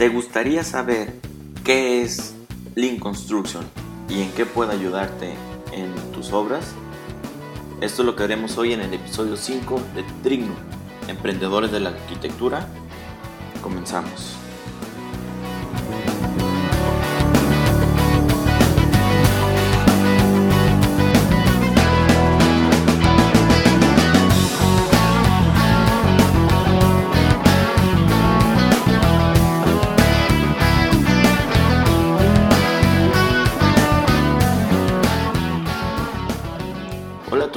¿Te gustaría saber qué es Lean Construction y en qué puede ayudarte en tus obras? Esto es lo que haremos hoy en el episodio 5 de Trignum, Emprendedores de la Arquitectura. Comenzamos.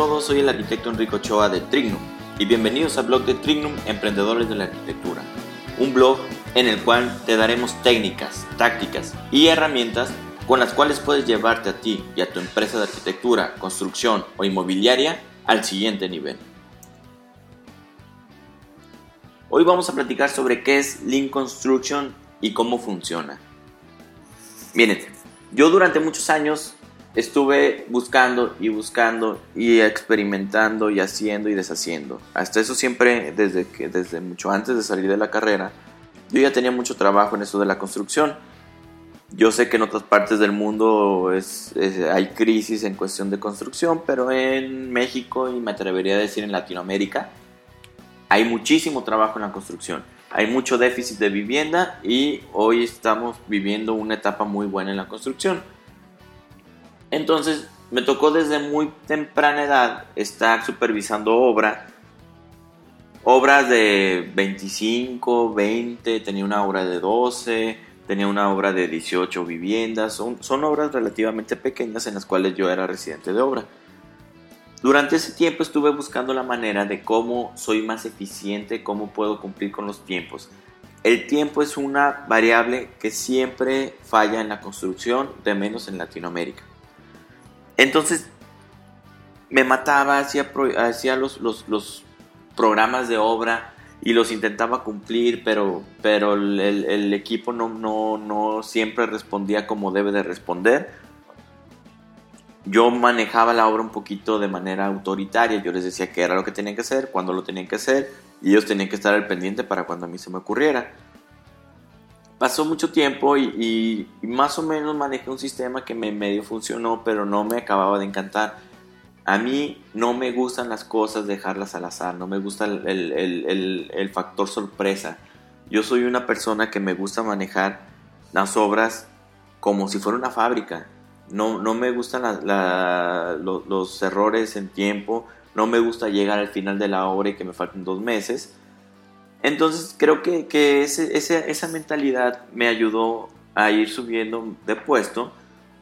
Todos, soy el arquitecto Enrico Ochoa de Trignum y bienvenidos al blog de Trignum Emprendedores de la Arquitectura, un blog en el cual te daremos técnicas, tácticas y herramientas con las cuales puedes llevarte a ti y a tu empresa de arquitectura, construcción o inmobiliaria al siguiente nivel. Hoy vamos a platicar sobre qué es Lean Construction y cómo funciona. Miren, yo durante muchos años estuve buscando y buscando y experimentando y haciendo y deshaciendo. Hasta eso siempre, desde, que, desde mucho antes de salir de la carrera, yo ya tenía mucho trabajo en eso de la construcción. Yo sé que en otras partes del mundo hay crisis en cuestión de construcción, pero en México y me atrevería a decir en Latinoamérica hay muchísimo trabajo en la construcción. Hay mucho déficit de vivienda y hoy estamos viviendo una etapa muy buena en la construcción. Entonces me tocó desde muy temprana edad estar supervisando obra. Obras de 25, 20, tenía una obra de 12, tenía una obra de 18 viviendas. Son, son obras relativamente pequeñas en las cuales yo era residente de obra. Durante ese tiempo estuve buscando la manera de cómo soy más eficiente, cómo puedo cumplir con los tiempos. El tiempo es una variable que siempre falla en la construcción, de menos en Latinoamérica. Entonces me mataba, hacía, hacía los, los, los, programas de obra y los intentaba cumplir, pero, pero el, equipo no, no, no, siempre respondía como debe de responder. Yo manejaba la obra un poquito de manera autoritaria, yo les decía qué era lo que tenían que hacer, cuándo lo tenían que hacer, y ellos tenían que estar al pendiente para cuando a mí se me ocurriera pasó mucho tiempo y, más o menos manejé un sistema que me medio funcionó, pero no me acababa de encantar. A mí no me gustan las cosas dejarlas al azar, no me gusta el, el, el, factor sorpresa. Yo soy una persona que me gusta manejar las obras como si fuera una fábrica. No, no me gustan los, los errores en tiempo, no me gusta llegar al final de la obra y que me falten dos meses entonces creo que, que ese, esa mentalidad me ayudó a ir subiendo de puesto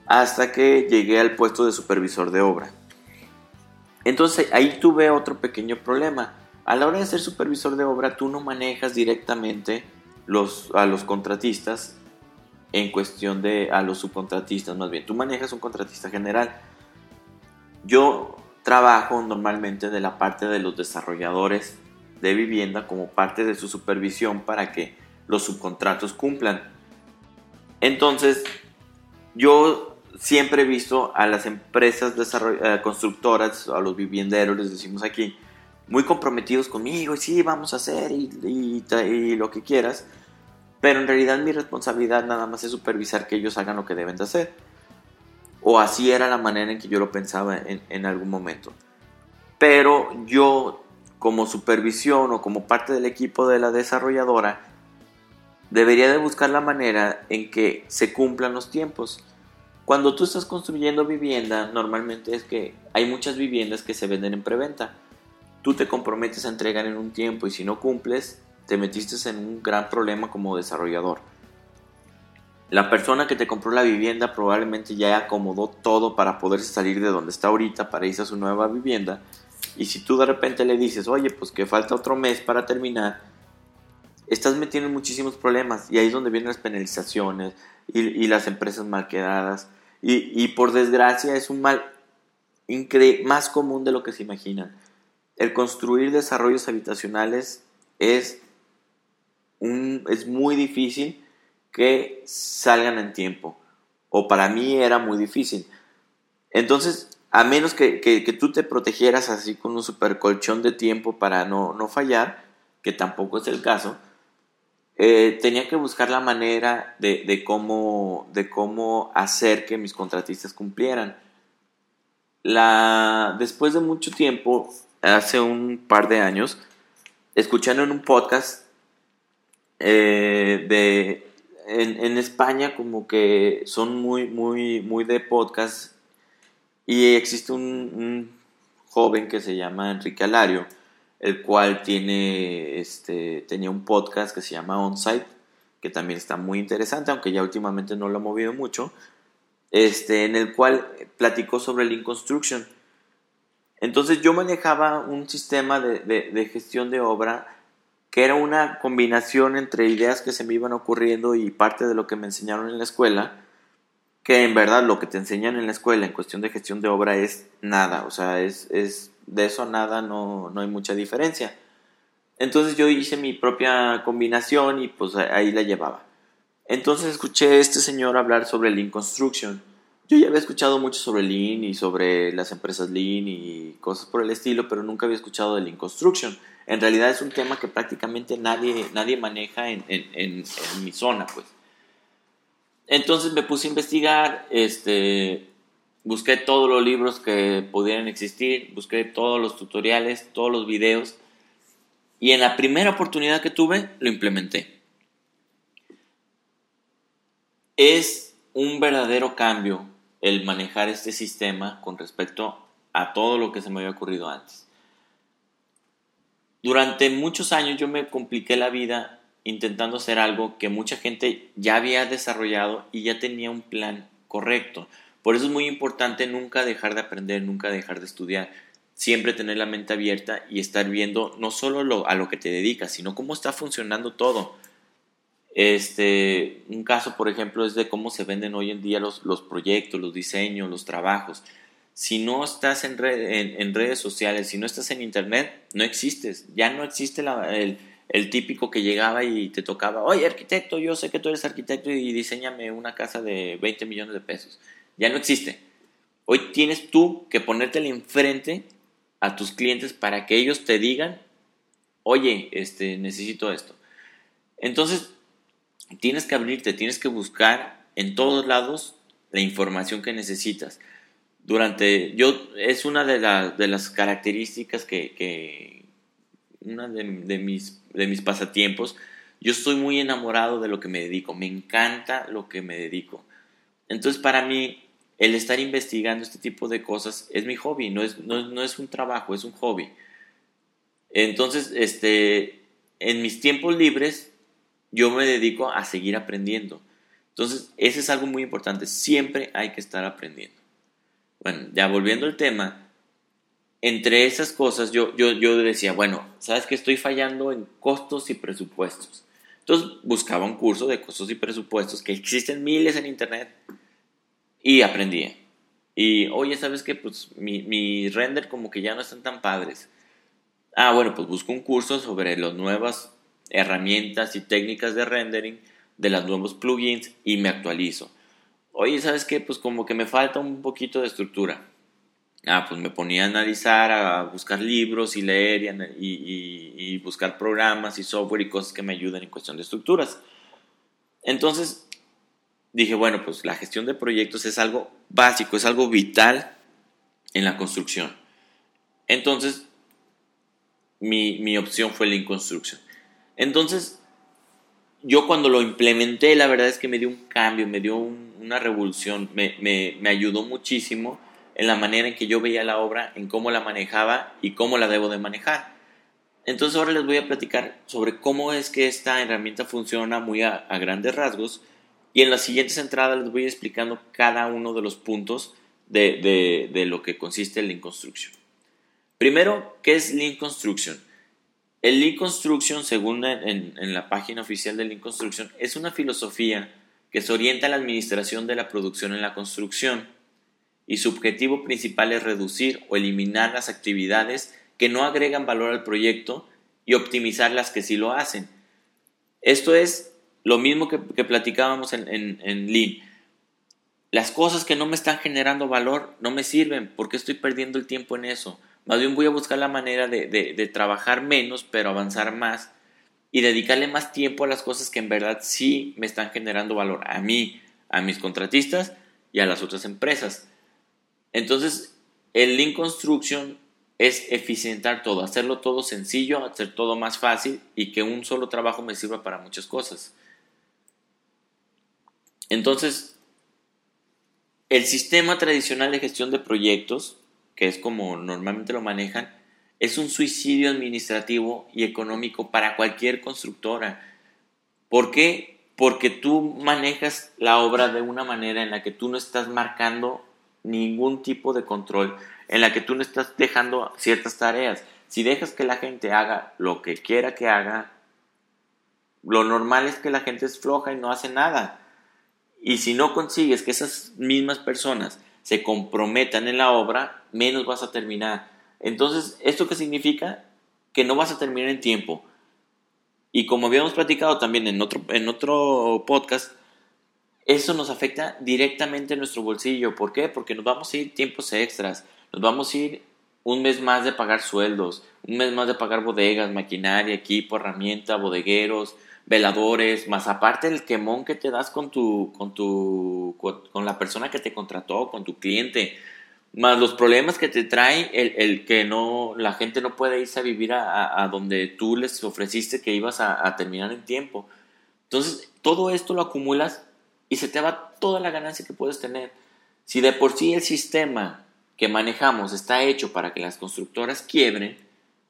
hasta que llegué al puesto de supervisor de obra. Entonces ahí tuve otro pequeño problema. A la hora de ser supervisor de obra tú no manejas directamente los, a los contratistas en cuestión de a los subcontratistas, más bien tú manejas un contratista general. Yo trabajo normalmente de la parte de los desarrolladores de vivienda como parte de su supervisión para que los subcontratos cumplan. Entonces, yo siempre he visto a las empresas eh, constructoras, a los vivienderos, les decimos aquí, muy comprometidos conmigo, y sí, vamos a hacer y, lo que quieras, pero en realidad mi responsabilidad nada más es supervisar que ellos hagan lo que deben de hacer. O así era la manera en que yo lo pensaba en, en algún momento. Pero yo como supervisión o como parte del equipo de la desarrolladora, debería de buscar la manera en que se cumplan los tiempos. Cuando tú estás construyendo vivienda, normalmente es que hay muchas viviendas que se venden en preventa. Tú te comprometes a entregar en un tiempo y si no cumples, te metiste en un gran problema como desarrollador. La persona que te compró la vivienda probablemente ya acomodó todo para poder salir de donde está ahorita para irse a su nueva vivienda y si tú de repente le dices, oye, pues que falta otro mes para terminar, estás metiendo muchísimos problemas. Y ahí es donde vienen las penalizaciones y, y las empresas mal quedadas. Y, y, por desgracia es un mal más común de lo que se imaginan. El construir desarrollos habitacionales es, un, es muy difícil que salgan en tiempo. O para mí era muy difícil. Entonces, a menos que, que, tú te protegieras así con un super colchón de tiempo para no, no fallar, que tampoco es el caso, eh, tenía que buscar la manera de, cómo, de cómo hacer que mis contratistas cumplieran. La, después de mucho tiempo, hace un par de años, escuchando en un podcast eh, de en, España como que son muy muy muy de podcast y existe un, joven que se llama Enrique Alario el cual tiene este tenía un podcast que se llama Onsite que también está muy interesante aunque ya últimamente no lo ha movido mucho este en el cual platicó sobre Lean Construction. Entonces yo manejaba un sistema de, gestión de obra que era una combinación entre ideas que se me iban ocurriendo y parte de lo que me enseñaron en la escuela, que en verdad lo que te enseñan en la escuela en cuestión de gestión de obra es nada, o sea, es, es de eso nada no, no hay mucha diferencia. Entonces yo hice mi propia combinación y pues ahí la llevaba. Entonces escuché a este señor hablar sobre Lean Construction yo ya había escuchado mucho sobre Lean y sobre las empresas Lean y cosas por el estilo, pero nunca había escuchado de Lean Construction. En realidad es un tema que prácticamente nadie, nadie maneja en, en, mi zona, pues. Entonces me puse a investigar, este, busqué todos los libros que pudieran existir, busqué todos los tutoriales, todos los videos, y en la primera oportunidad que tuve, lo implementé. Es un verdadero cambio el manejar este sistema con respecto a todo lo que se me había ocurrido antes. Durante muchos años yo me compliqué la vida intentando hacer algo que mucha gente ya había desarrollado y ya tenía un plan correcto. Por eso es muy importante nunca dejar de aprender, nunca dejar de estudiar, siempre tener la mente abierta y estar viendo no solo a lo que te dedicas, sino cómo está funcionando todo. Este, un caso, por ejemplo, es de cómo se venden hoy en día los, los proyectos, los diseños, los trabajos. Si no estás en, en, redes sociales, si no estás en internet, no existes. Ya no existe el, el, típico que llegaba y te tocaba, oye arquitecto, yo sé que tú eres arquitecto y diseñame una casa de 20 millones de pesos. Ya no existe. Hoy tienes tú que ponértele enfrente a tus clientes para que ellos te digan, oye, este, necesito esto. Entonces, tienes que abrirte, tienes que buscar en todos lados la información que necesitas. Durante, yo, es una de, de las características que, que una de, mis, de mis pasatiempos, yo estoy muy enamorado de lo que me dedico, me encanta lo que me dedico. Entonces para mí el estar investigando este tipo de cosas es mi hobby, no es, no es un trabajo, es un hobby. Entonces, este, en mis tiempos libres yo me dedico a seguir aprendiendo. Entonces, ese es algo muy importante. Siempre hay que estar aprendiendo. Bueno, ya volviendo al tema, entre esas cosas yo, yo, yo decía, bueno, ¿sabes que estoy fallando en costos y presupuestos? Entonces buscaba un curso de costos y presupuestos que existen miles en internet y aprendía. Y oye, ¿sabes qué? Pues mi render como que ya no están tan padres. Ah, bueno, pues busco un curso sobre las nuevas herramientas y técnicas de rendering de los nuevos plugins y me actualizo. Oye, ¿sabes qué? Pues como que me falta un poquito de estructura. Ah, pues me ponía a analizar, a buscar libros y leer y, y, buscar programas y software y cosas que me ayuden en cuestión de estructuras. Entonces dije, bueno, pues la gestión de proyectos es algo básico, es algo vital en la construcción. Entonces, mi, mi opción fue la Construction. Entonces, yo cuando lo implementé, la verdad es que me dio un cambio, me dio una revolución, me, me, ayudó muchísimo en la manera en que yo veía la obra, en cómo la manejaba y cómo la debo de manejar. Entonces ahora les voy a platicar sobre cómo es que esta herramienta funciona muy a, grandes rasgos y en las siguientes entradas les voy explicando cada uno de los puntos de, de, lo que consiste el Lean Construction. Primero, ¿qué es Lean Construction? El Lean Construction, según en, la página oficial de Lean Construction, es una filosofía que se orienta a la administración de la producción en la construcción y su objetivo principal es reducir o eliminar las actividades que no agregan valor al proyecto y optimizar las que sí lo hacen. Esto es lo mismo que, platicábamos en, en, Lean. Las cosas que no me están generando valor no me sirven porque estoy perdiendo el tiempo en eso más bien voy a buscar la manera de, trabajar menos, pero avanzar más y dedicarle más tiempo a las cosas que en verdad sí me están generando valor a mí, a mis contratistas y a las otras empresas. Entonces, el Lean Construction es eficientar todo, hacerlo todo sencillo, hacer todo más fácil y que un solo trabajo me sirva para muchas cosas. Entonces, el sistema tradicional de gestión de proyectos, que es como normalmente lo manejan, es un suicidio administrativo y económico para cualquier constructora. ¿Por qué? Porque tú manejas la obra de una manera en la que tú no estás marcando ningún tipo de control, en la que tú no estás dejando ciertas tareas. Si dejas que la gente haga lo que quiera que haga, lo normal es que la gente es floja y no hace nada. Y si no consigues que esas mismas personas se comprometan en la obra, menos vas a terminar. Entonces, ¿esto qué significa? Que no vas a terminar en tiempo. Y como habíamos platicado también en otro, en otro podcast, eso nos afecta directamente en nuestro bolsillo. ¿Por qué? Porque nos vamos a ir tiempos extras, nos vamos a ir un mes más de pagar sueldos, un mes más de pagar bodegas, maquinaria, equipo, herramienta, bodegueros, veladores, más aparte el quemón que te das con tu, con tu, con, la persona que te contrató, con tu cliente, más los problemas que te trae el, que no, la gente no puede irse a vivir a, donde tú les ofreciste que ibas a, a, terminar en tiempo. Entonces, todo esto lo acumulas y se te va toda la ganancia que puedes tener. Si de por sí el sistema que manejamos está hecho para que las constructoras quiebren,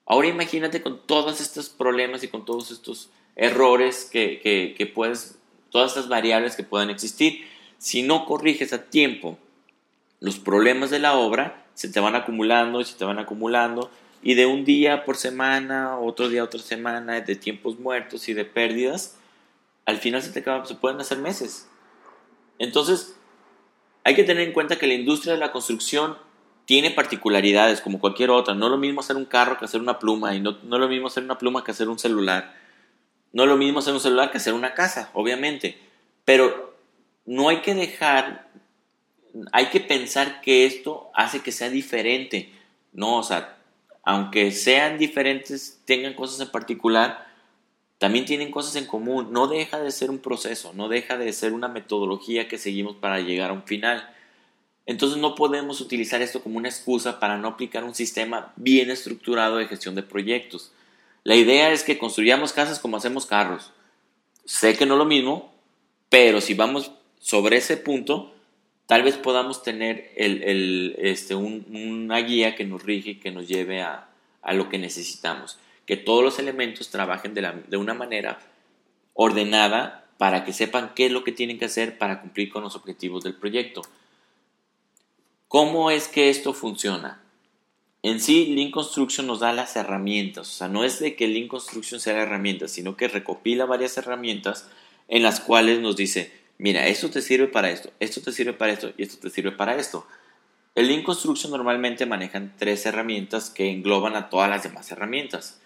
ahora imagínate con todos estos problemas y con todos estos errores que, que, puedes, todas estas variables que puedan existir. Si no corriges a tiempo los problemas de la obra, se te van acumulando y se te van acumulando y de un día por semana, otro día, otra semana, de tiempos muertos y de pérdidas, al final se te se pueden hacer meses. Entonces, hay que tener en cuenta que la industria de la construcción tiene particularidades como cualquier otra. No es lo mismo hacer un carro que hacer una pluma y no, no es lo mismo hacer una pluma que hacer un celular. No es lo mismo hacer un celular que hacer una casa, obviamente. Pero no hay que dejar, hay que pensar que esto hace que sea diferente. No, o sea, aunque sean diferentes, tengan cosas en particular, también tienen cosas en común. No deja de ser un proceso, no deja de ser una metodología que seguimos para llegar a un final. Entonces no podemos utilizar esto como una excusa para no aplicar un sistema bien estructurado de gestión de proyectos. La idea es que construyamos casas como hacemos carros. Sé que no es lo mismo, pero si vamos sobre ese punto, tal vez podamos tener este, una guía que nos rige y que nos lleve a, lo que necesitamos. Que todos los elementos trabajen de, una manera ordenada para que sepan qué es lo que tienen que hacer para cumplir con los objetivos del proyecto. ¿Cómo es que esto funciona? en sí, Lean Construction nos da las herramientas. O sea, no es de que Lean Construction sea la herramienta, sino que recopila varias herramientas en las cuales nos dice, mira, esto te sirve para esto, esto te sirve para esto y esto te sirve para esto. El Lean Construction normalmente manejan tres herramientas que engloban a todas las demás herramientas.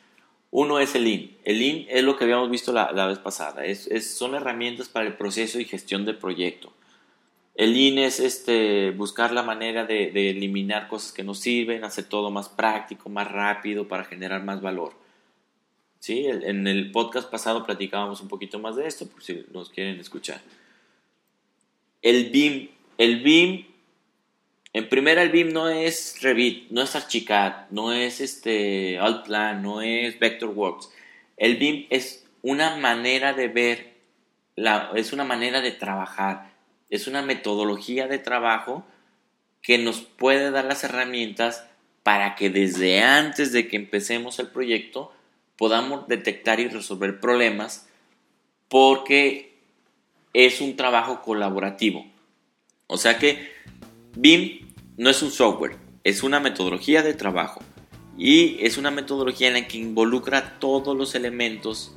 Uno es el Lean. El Lean es lo que habíamos visto la, vez pasada. son herramientas para el proceso y gestión del proyecto. El Lean es este, buscar la manera de, eliminar cosas que no sirven, hacer todo más práctico, más rápido para generar más valor. ¿Sí? En el podcast pasado platicábamos un poquito más de esto, por si nos quieren escuchar. El BIM. El BIM, en primera el BIM no es Revit, no es Archicad, no es este Altplan, no es Vectorworks. El BIM es una manera de ver, la, es una manera de trabajar es una metodología de trabajo que nos puede dar las herramientas para que desde antes de que empecemos el proyecto podamos detectar y resolver problemas porque es un trabajo colaborativo. O sea que BIM no es un software, es una metodología de trabajo y es una metodología en la que involucra todos los elementos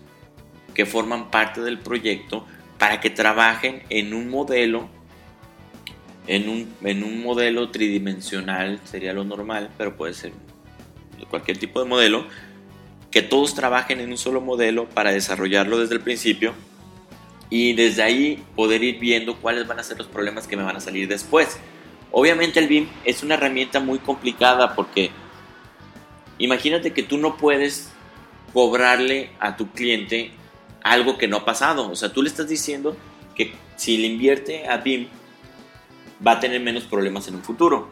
que forman parte del proyecto para que trabajen en un modelo, en un, en un modelo tridimensional, sería lo normal, pero puede ser cualquier tipo de modelo, que todos trabajen en un solo modelo para desarrollarlo desde el principio y desde ahí poder ir viendo cuáles van a ser los problemas que me van a salir después. Obviamente el BIM es una herramienta muy complicada porque imagínate que tú no puedes cobrarle a tu cliente algo que no ha pasado. O sea, tú le estás diciendo que si le invierte a BIM va a tener menos problemas en un futuro.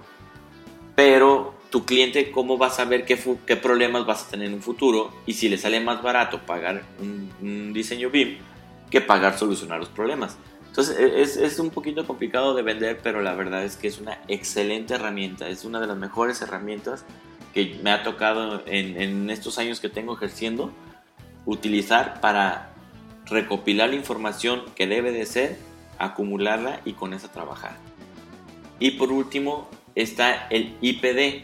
Pero tu cliente, ¿cómo va a saber qué, problemas vas a tener en un futuro? Y si le sale más barato pagar un, un diseño BIM que pagar solucionar los problemas. Entonces e, es, es, un poquito complicado de vender, pero la verdad es que es una excelente herramienta, es una de las mejores herramientas que me ha tocado en, en estos años que tengo ejerciendo utilizar para recopilar la información que debe de ser, acumularla y con esa trabajar. Y por último está el IPD.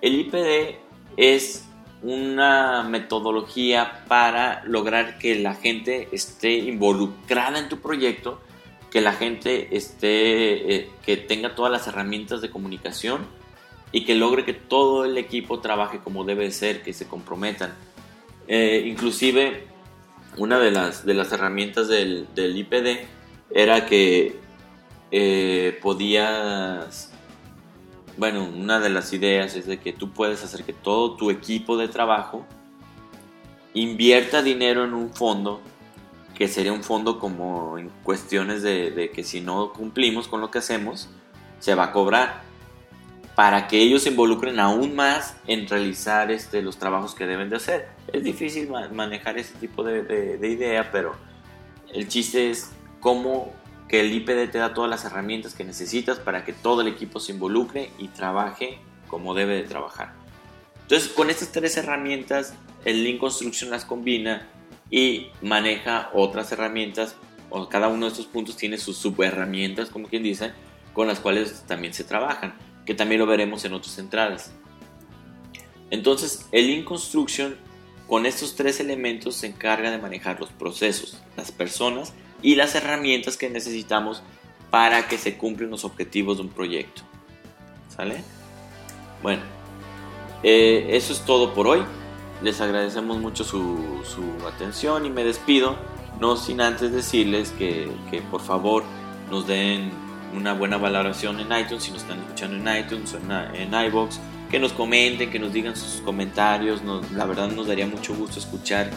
El IPD es una metodología para lograr que la gente esté involucrada en tu proyecto, que la gente esté, eh, que tenga todas las herramientas de comunicación y que logre que todo el equipo trabaje como debe ser, que se comprometan. Eh, inclusive una de las, de las herramientas del, del IPD era que eh, podías, bueno, una de las ideas es de que tú puedes hacer que todo tu equipo de trabajo invierta dinero en un fondo, que sería un fondo como en cuestiones de, que si no cumplimos con lo que hacemos, se va a cobrar para que ellos se involucren aún más en realizar este, los trabajos que deben de hacer. Es difícil manejar ese tipo de, idea, pero el chiste es cómo que el IPD te da todas las herramientas que necesitas para que todo el equipo se involucre y trabaje como debe de trabajar. Entonces, con estas tres herramientas, el Lean Construction las combina y maneja otras herramientas, o cada uno de estos puntos tiene sus subherramientas, como quien dice, con las cuales también se trabajan que también lo veremos en otras entradas. Entonces, el Lean Construction con estos tres elementos se encarga de manejar los procesos, las personas y las herramientas que necesitamos para que se cumplan los objetivos de un proyecto. ¿Sale? Bueno, eh, eso es todo por hoy. Les agradecemos mucho su, su, atención y me despido, no sin antes decirles que, que por favor nos den una buena valoración en iTunes, si nos están escuchando en iTunes o en, en iBox, que nos comenten, que nos digan sus comentarios. la verdad nos daría mucho gusto escuchar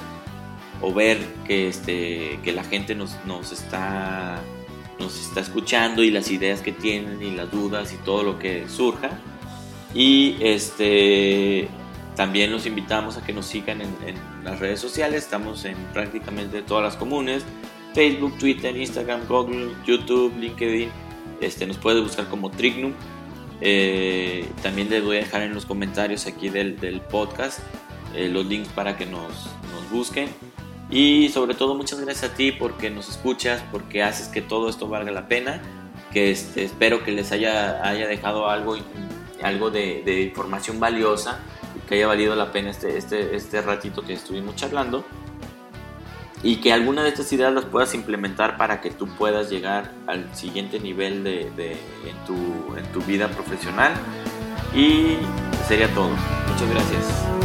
o ver que, este, que la gente nos, nos, está, nos está escuchando y las ideas que tienen y las dudas y todo lo que surja. Y este, también los invitamos a que nos sigan en, en las redes sociales. Estamos en prácticamente todas las comunes. Facebook, Twitter, Instagram, Google, YouTube, LinkedIn este, nos puede buscar como Trignum. Eh, también les voy a dejar en los comentarios aquí del, podcast eh, los links para que nos, nos, busquen. Y sobre todo muchas gracias a ti porque nos escuchas, porque haces que todo esto valga la pena. Que este, espero que les haya, haya dejado algo, algo de, de información valiosa que haya valido la pena este, este, este ratito que estuvimos charlando y que alguna de estas ideas las puedas implementar para que tú puedas llegar al siguiente nivel de, en, tu, en tu vida profesional. Y sería todo. Muchas gracias.